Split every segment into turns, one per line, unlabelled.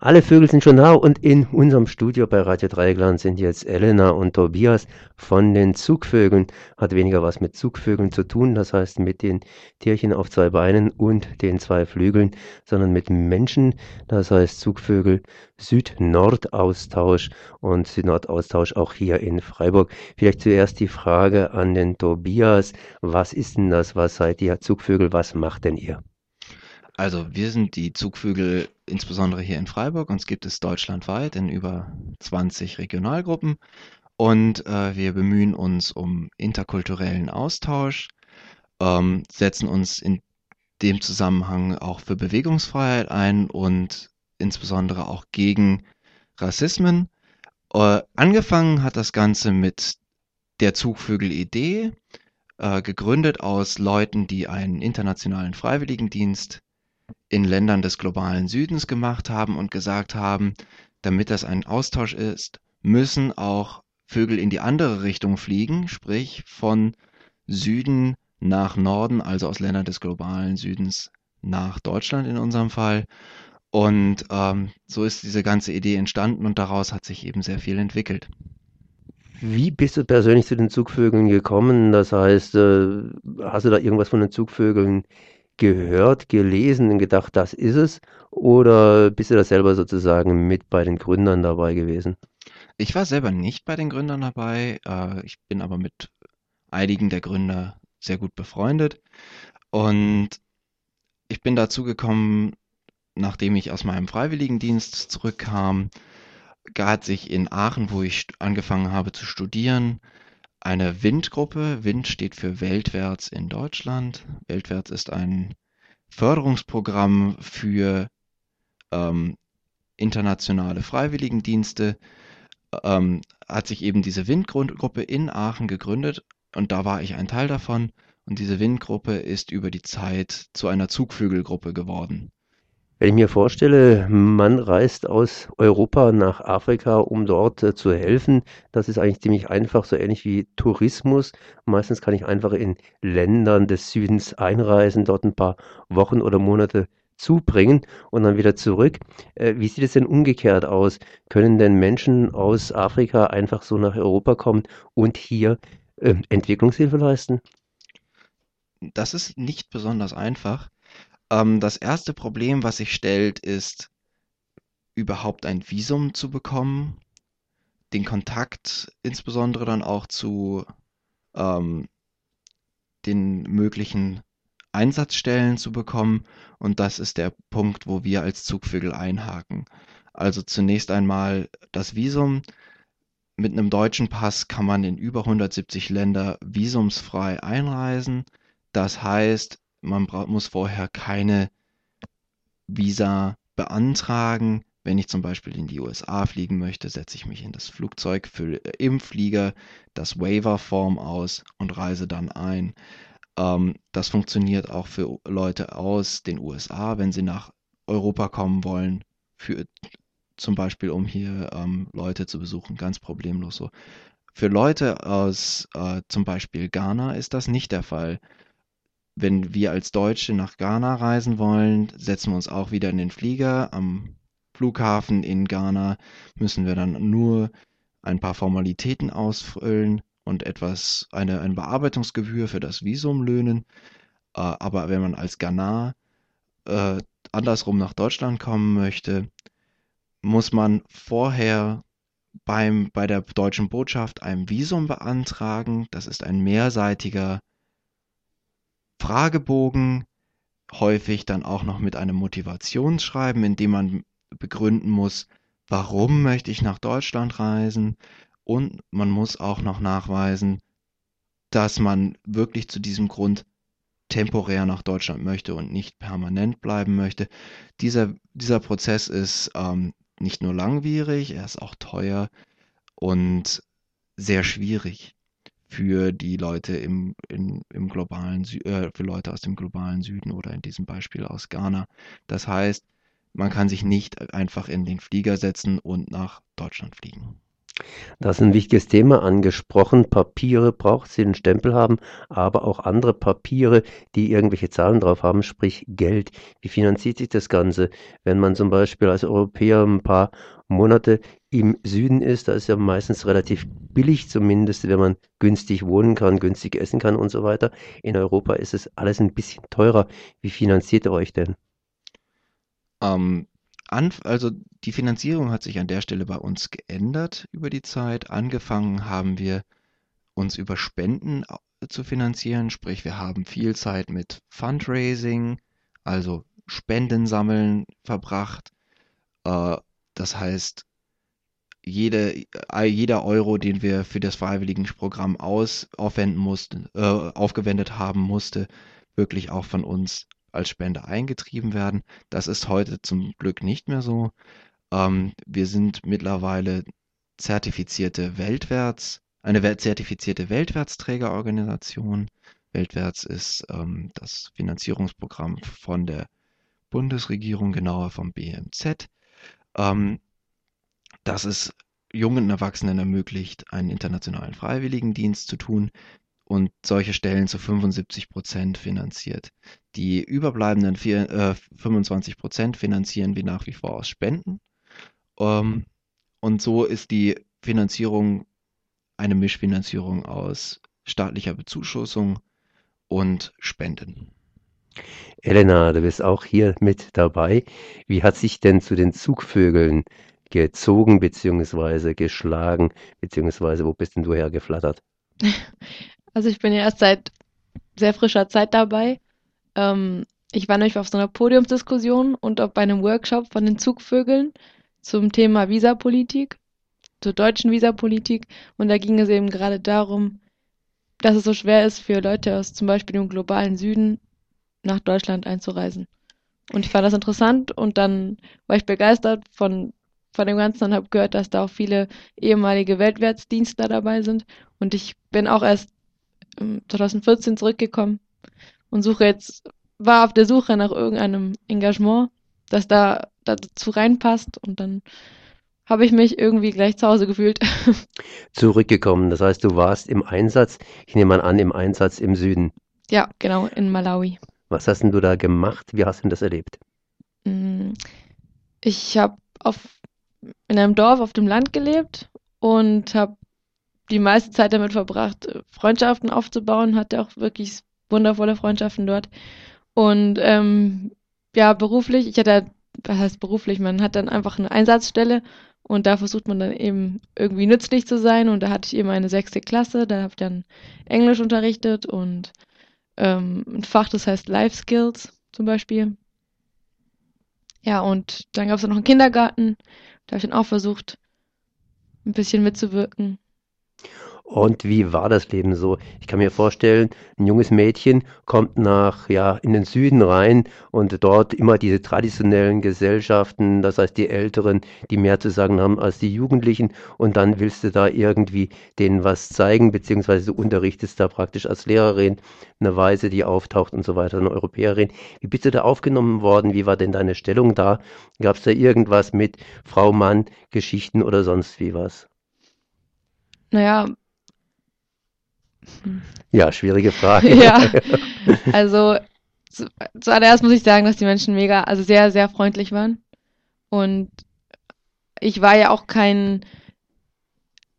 Alle Vögel sind schon da und in unserem Studio bei Radio Dreieckland sind jetzt Elena und Tobias von den Zugvögeln. Hat weniger was mit Zugvögeln zu tun, das heißt mit den Tierchen auf zwei Beinen und den zwei Flügeln, sondern mit Menschen, das heißt Zugvögel Süd-Nord-Austausch und Süd-Nord-Austausch auch hier in Freiburg. Vielleicht zuerst die Frage an den Tobias, was ist denn das, was seid ihr Zugvögel, was macht denn ihr?
Also wir sind die Zugvögel insbesondere hier in Freiburg. Uns gibt es deutschlandweit in über 20 Regionalgruppen und äh, wir bemühen uns um interkulturellen Austausch, ähm, setzen uns in dem Zusammenhang auch für Bewegungsfreiheit ein und insbesondere auch gegen Rassismen. Äh, angefangen hat das Ganze mit der Zugvögel-Idee, äh, gegründet aus Leuten, die einen internationalen Freiwilligendienst in Ländern des globalen Südens gemacht haben und gesagt haben, damit das ein Austausch ist, müssen auch Vögel in die andere Richtung fliegen, sprich von Süden nach Norden, also aus Ländern des globalen Südens nach Deutschland in unserem Fall. Und ähm, so ist diese ganze Idee entstanden und daraus hat sich eben sehr viel entwickelt.
Wie bist du persönlich zu den Zugvögeln gekommen? Das heißt, äh, hast du da irgendwas von den Zugvögeln gehört, gelesen und gedacht, das ist es? Oder bist du da selber sozusagen mit bei den Gründern dabei gewesen?
Ich war selber nicht bei den Gründern dabei. Äh, ich bin aber mit einigen der Gründer sehr gut befreundet. Und ich bin dazu gekommen, nachdem ich aus meinem Freiwilligendienst zurückkam, hat sich in Aachen, wo ich angefangen habe zu studieren, eine WIND-Gruppe. WIND steht für Weltwärts in Deutschland. Weltwärts ist ein Förderungsprogramm für ähm, internationale Freiwilligendienste. Ähm, hat sich eben diese WIND-Gruppe in Aachen gegründet und da war ich ein Teil davon. Und diese WIND-Gruppe ist über die Zeit zu einer Zugvögelgruppe geworden.
Wenn ich mir vorstelle, man reist aus Europa nach Afrika, um dort äh, zu helfen, das ist eigentlich ziemlich einfach, so ähnlich wie Tourismus. Meistens kann ich einfach in Ländern des Südens einreisen, dort ein paar Wochen oder Monate zubringen und dann wieder zurück. Äh, wie sieht es denn umgekehrt aus? Können denn Menschen aus Afrika einfach so nach Europa kommen und hier äh, Entwicklungshilfe leisten?
Das ist nicht besonders einfach. Ähm, das erste Problem, was sich stellt, ist überhaupt ein Visum zu bekommen, den Kontakt insbesondere dann auch zu ähm, den möglichen Einsatzstellen zu bekommen. Und das ist der Punkt, wo wir als Zugvögel einhaken. Also zunächst einmal das Visum. Mit einem deutschen Pass kann man in über 170 Länder visumsfrei einreisen. Das heißt, man muss vorher keine Visa beantragen. Wenn ich zum Beispiel in die USA fliegen möchte, setze ich mich in das Flugzeug, fülle im Flieger das Waiver-Form aus und reise dann ein. Ähm, das funktioniert auch für Leute aus den USA, wenn sie nach Europa kommen wollen, für, zum Beispiel um hier ähm, Leute zu besuchen, ganz problemlos so. Für Leute aus äh, zum Beispiel Ghana ist das nicht der Fall wenn wir als Deutsche nach Ghana reisen wollen, setzen wir uns auch wieder in den Flieger. Am Flughafen in Ghana müssen wir dann nur ein paar Formalitäten ausfüllen und etwas, eine, eine Bearbeitungsgebühr für das Visum löhnen. Äh, aber wenn man als Ghana äh, andersrum nach Deutschland kommen möchte, muss man vorher beim, bei der deutschen Botschaft ein Visum beantragen. Das ist ein mehrseitiger Fragebogen, häufig dann auch noch mit einem Motivationsschreiben, in dem man begründen muss, warum möchte ich nach Deutschland reisen und man muss auch noch nachweisen, dass man wirklich zu diesem Grund temporär nach Deutschland möchte und nicht permanent bleiben möchte. Dieser, dieser Prozess ist ähm, nicht nur langwierig, er ist auch teuer und sehr schwierig für die Leute im, in, im globalen Sü äh, für Leute aus dem globalen Süden oder in diesem Beispiel aus Ghana. Das heißt, man kann sich nicht einfach in den Flieger setzen und nach Deutschland fliegen.
Das ist ein wichtiges Thema angesprochen. Papiere braucht sie, einen Stempel haben, aber auch andere Papiere, die irgendwelche Zahlen drauf haben, sprich Geld. Wie finanziert sich das Ganze? Wenn man zum Beispiel als Europäer ein paar Monate im Süden ist, da ist ja meistens relativ billig, zumindest wenn man günstig wohnen kann, günstig essen kann und so weiter. In Europa ist es alles ein bisschen teurer. Wie finanziert ihr euch denn?
Ähm, an, also die Finanzierung hat sich an der Stelle bei uns geändert über die Zeit. Angefangen haben wir uns über Spenden zu finanzieren, sprich wir haben viel Zeit mit Fundraising, also Spenden sammeln verbracht. Äh, das heißt, jede, äh, jeder Euro, den wir für das Freiwilligenprogramm aus, aufwenden mussten, äh, aufgewendet haben, musste wirklich auch von uns als Spende eingetrieben werden. Das ist heute zum Glück nicht mehr so. Ähm, wir sind mittlerweile zertifizierte Weltwärts, eine zertifizierte Weltwärtsträgerorganisation. Weltwärts ist ähm, das Finanzierungsprogramm von der Bundesregierung, genauer vom BMZ. Ähm, das es jungen Erwachsenen ermöglicht, einen internationalen Freiwilligendienst zu tun und solche Stellen zu 75 Prozent finanziert. Die überbleibenden vier, äh, 25 Prozent finanzieren wir nach wie vor aus Spenden. Ähm, und so ist die Finanzierung eine Mischfinanzierung aus staatlicher Bezuschussung und Spenden.
Elena, du bist auch hier mit dabei. Wie hat sich denn zu den Zugvögeln gezogen bzw. geschlagen, beziehungsweise wo bist denn du hergeflattert?
Also ich bin ja erst seit sehr frischer Zeit dabei. Ähm, ich war nämlich auf so einer Podiumsdiskussion und auch bei einem Workshop von den Zugvögeln zum Thema Visapolitik, zur deutschen Visapolitik. Und da ging es eben gerade darum, dass es so schwer ist für Leute aus zum Beispiel dem globalen Süden nach Deutschland einzureisen. Und ich fand das interessant und dann war ich begeistert von, von dem Ganzen und habe gehört, dass da auch viele ehemalige Weltwärtsdienstler dabei sind. Und ich bin auch erst 2014 zurückgekommen und suche jetzt, war auf der Suche nach irgendeinem Engagement, das da dazu reinpasst und dann habe ich mich irgendwie gleich zu Hause gefühlt.
Zurückgekommen, das heißt, du warst im Einsatz, ich nehme mal an, im Einsatz im Süden.
Ja, genau, in Malawi.
Was hast denn du da gemacht? Wie hast du denn das erlebt?
Mm, ich habe in einem Dorf auf dem Land gelebt und habe die meiste Zeit damit verbracht, Freundschaften aufzubauen, hatte auch wirklich wundervolle Freundschaften dort. Und ähm, ja, beruflich, ich hatte, was heißt beruflich, man hat dann einfach eine Einsatzstelle und da versucht man dann eben irgendwie nützlich zu sein. Und da hatte ich eben eine sechste Klasse, da habe ich dann Englisch unterrichtet und ähm, ein Fach, das heißt Life Skills zum Beispiel. Ja, und dann gab es noch einen Kindergarten, da habe ich dann auch versucht, ein bisschen mitzuwirken.
Und wie war das Leben so? Ich kann mir vorstellen, ein junges Mädchen kommt nach, ja, in den Süden rein und dort immer diese traditionellen Gesellschaften, das heißt die Älteren, die mehr zu sagen haben als die Jugendlichen und dann willst du da irgendwie denen was zeigen, beziehungsweise du unterrichtest da praktisch als Lehrerin eine Weise, die auftaucht und so weiter, eine Europäerin. Wie bist du da aufgenommen worden? Wie war denn deine Stellung da? Gab es da irgendwas mit Frau, Mann, Geschichten oder sonst wie was?
Naja,
ja, schwierige Frage.
Ja, also zu, zuallererst muss ich sagen, dass die Menschen mega, also sehr, sehr freundlich waren. Und ich war ja auch kein,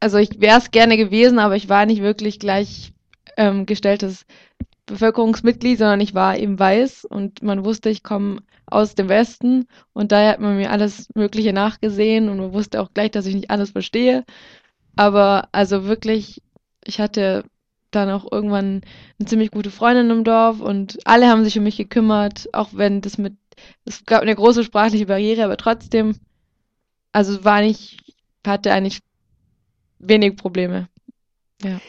also ich wäre es gerne gewesen, aber ich war nicht wirklich gleichgestelltes ähm, Bevölkerungsmitglied, sondern ich war eben weiß und man wusste, ich komme aus dem Westen und daher hat man mir alles Mögliche nachgesehen und man wusste auch gleich, dass ich nicht alles verstehe. Aber also wirklich, ich hatte dann auch irgendwann eine ziemlich gute Freundin im Dorf und alle haben sich um mich gekümmert, auch wenn das mit, es gab eine große sprachliche Barriere, aber trotzdem, also war nicht, hatte eigentlich wenig Probleme. Ja.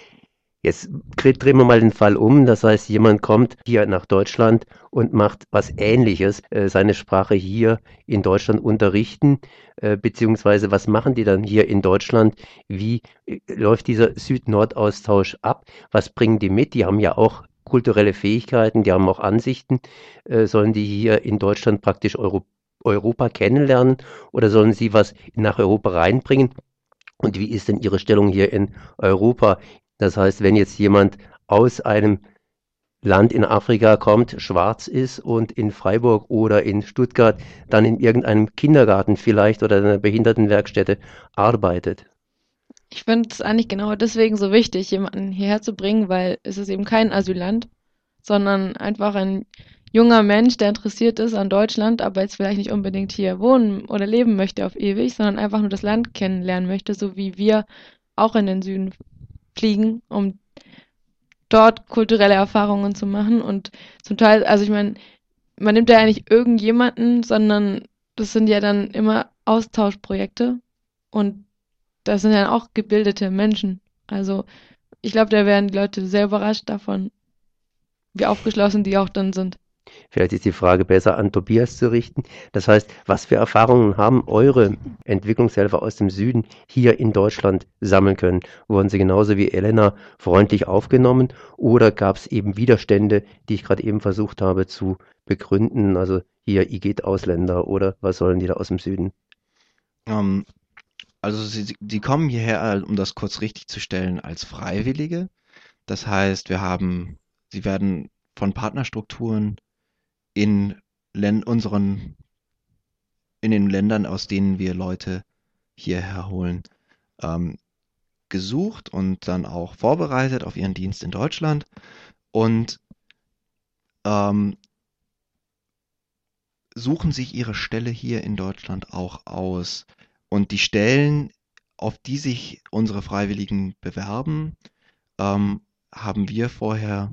Jetzt drehen wir mal den Fall um. Das heißt, jemand kommt hier nach Deutschland und macht was Ähnliches, äh, seine Sprache hier in Deutschland unterrichten, äh, beziehungsweise was machen die dann hier in Deutschland? Wie äh, läuft dieser Süd-Nord-Austausch ab? Was bringen die mit? Die haben ja auch kulturelle Fähigkeiten, die haben auch Ansichten. sollen die hier in Deutschland praktisch Euro Europa kennenlernen oder sollen sie was nach Europa reinbringen? Und wie ist denn Ihre Stellung hier in Europa? Das heißt, wenn jetzt jemand aus einem Land in Afrika kommt, schwarz ist und in Freiburg oder in Stuttgart dann in irgendeinem Kindergarten vielleicht oder in einer Behindertenwerkstätte arbeitet.
Ich finde es eigentlich genau deswegen so wichtig, jemanden hierher zu bringen, weil es ist eben kein Asylant, sondern einfach ein junger Mensch, der interessiert ist an Deutschland, aber jetzt vielleicht nicht unbedingt hier wohnen oder leben möchte auf ewig, sondern einfach nur das Land kennenlernen möchte, so wie wir auch in den Süden fliegen, um dort kulturelle Erfahrungen zu machen. Und zum Teil, also ich meine, man nimmt ja nicht irgendjemanden, sondern das sind ja dann immer Austauschprojekte und das sind ja auch gebildete Menschen. Also ich glaube, da werden die Leute sehr überrascht davon, wie aufgeschlossen die auch dann sind.
Vielleicht ist die Frage besser an Tobias zu richten. Das heißt, was für Erfahrungen haben eure Entwicklungshelfer aus dem Süden hier in Deutschland sammeln können? Wurden sie genauso wie Elena freundlich aufgenommen oder gab es eben Widerstände, die ich gerade eben versucht habe zu begründen? Also hier geht Ausländer oder was sollen die da aus dem Süden?
Ähm, also sie, sie kommen hierher, um das kurz richtig zu stellen, als Freiwillige. Das heißt, wir haben, sie werden von Partnerstrukturen in Län unseren, in den Ländern, aus denen wir Leute hierher holen, ähm, gesucht und dann auch vorbereitet auf ihren Dienst in Deutschland und ähm, suchen sich ihre Stelle hier in Deutschland auch aus. Und die Stellen, auf die sich unsere Freiwilligen bewerben, ähm, haben wir vorher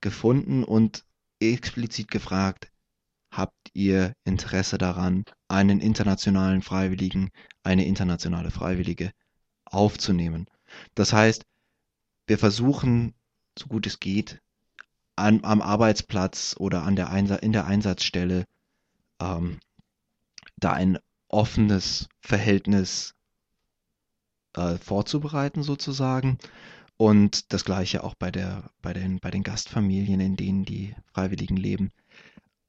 gefunden und explizit gefragt, habt ihr Interesse daran, einen internationalen Freiwilligen, eine internationale Freiwillige aufzunehmen? Das heißt, wir versuchen, so gut es geht, an, am Arbeitsplatz oder an der Einsa in der Einsatzstelle ähm, da ein offenes Verhältnis äh, vorzubereiten sozusagen und das gleiche auch bei der, bei den, bei den Gastfamilien, in denen die Freiwilligen leben.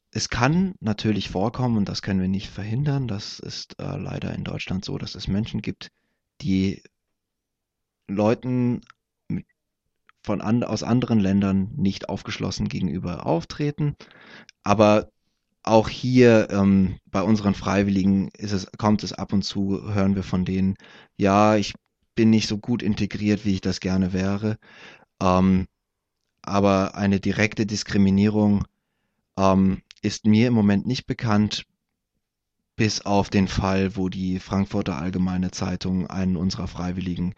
Es kann natürlich vorkommen, und das können wir nicht verhindern, das ist äh, leider in Deutschland so, dass es Menschen gibt, die Leuten von an, aus anderen Ländern nicht aufgeschlossen gegenüber auftreten. Aber auch hier ähm, bei unseren Freiwilligen es, kommt es ab und zu, hören wir von denen, ja, ich bin nicht so gut integriert, wie ich das gerne wäre. Ähm, aber eine direkte Diskriminierung ähm, ist mir im Moment nicht bekannt, bis auf den Fall, wo die Frankfurter Allgemeine Zeitung einen unserer Freiwilligen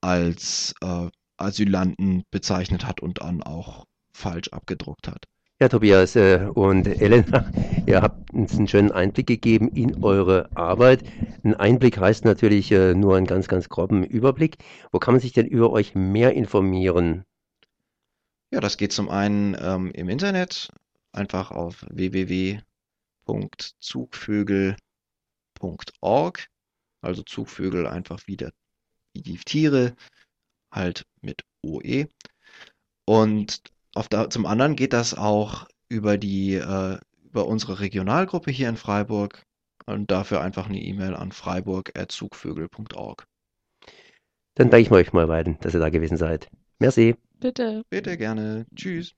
als äh, Asylanten bezeichnet hat und dann auch falsch abgedruckt hat.
Ja, Tobias äh, und Elena, ihr habt uns einen schönen Einblick gegeben in eure Arbeit. Ein Einblick heißt natürlich äh, nur einen ganz, ganz groben Überblick. Wo kann man sich denn über euch mehr informieren?
Ja, das geht zum einen ähm, im Internet, einfach auf www.zugvögel.org, also Zugvögel einfach wieder wie die Tiere, halt mit OE. Und auf der, zum anderen geht das auch über die, äh, über unsere Regionalgruppe hier in Freiburg und dafür einfach eine E-Mail an freiburg.zugvögel.org.
Dann danke ich euch mal beiden, dass ihr da gewesen seid. Merci.
Bitte.
Bitte gerne. Tschüss.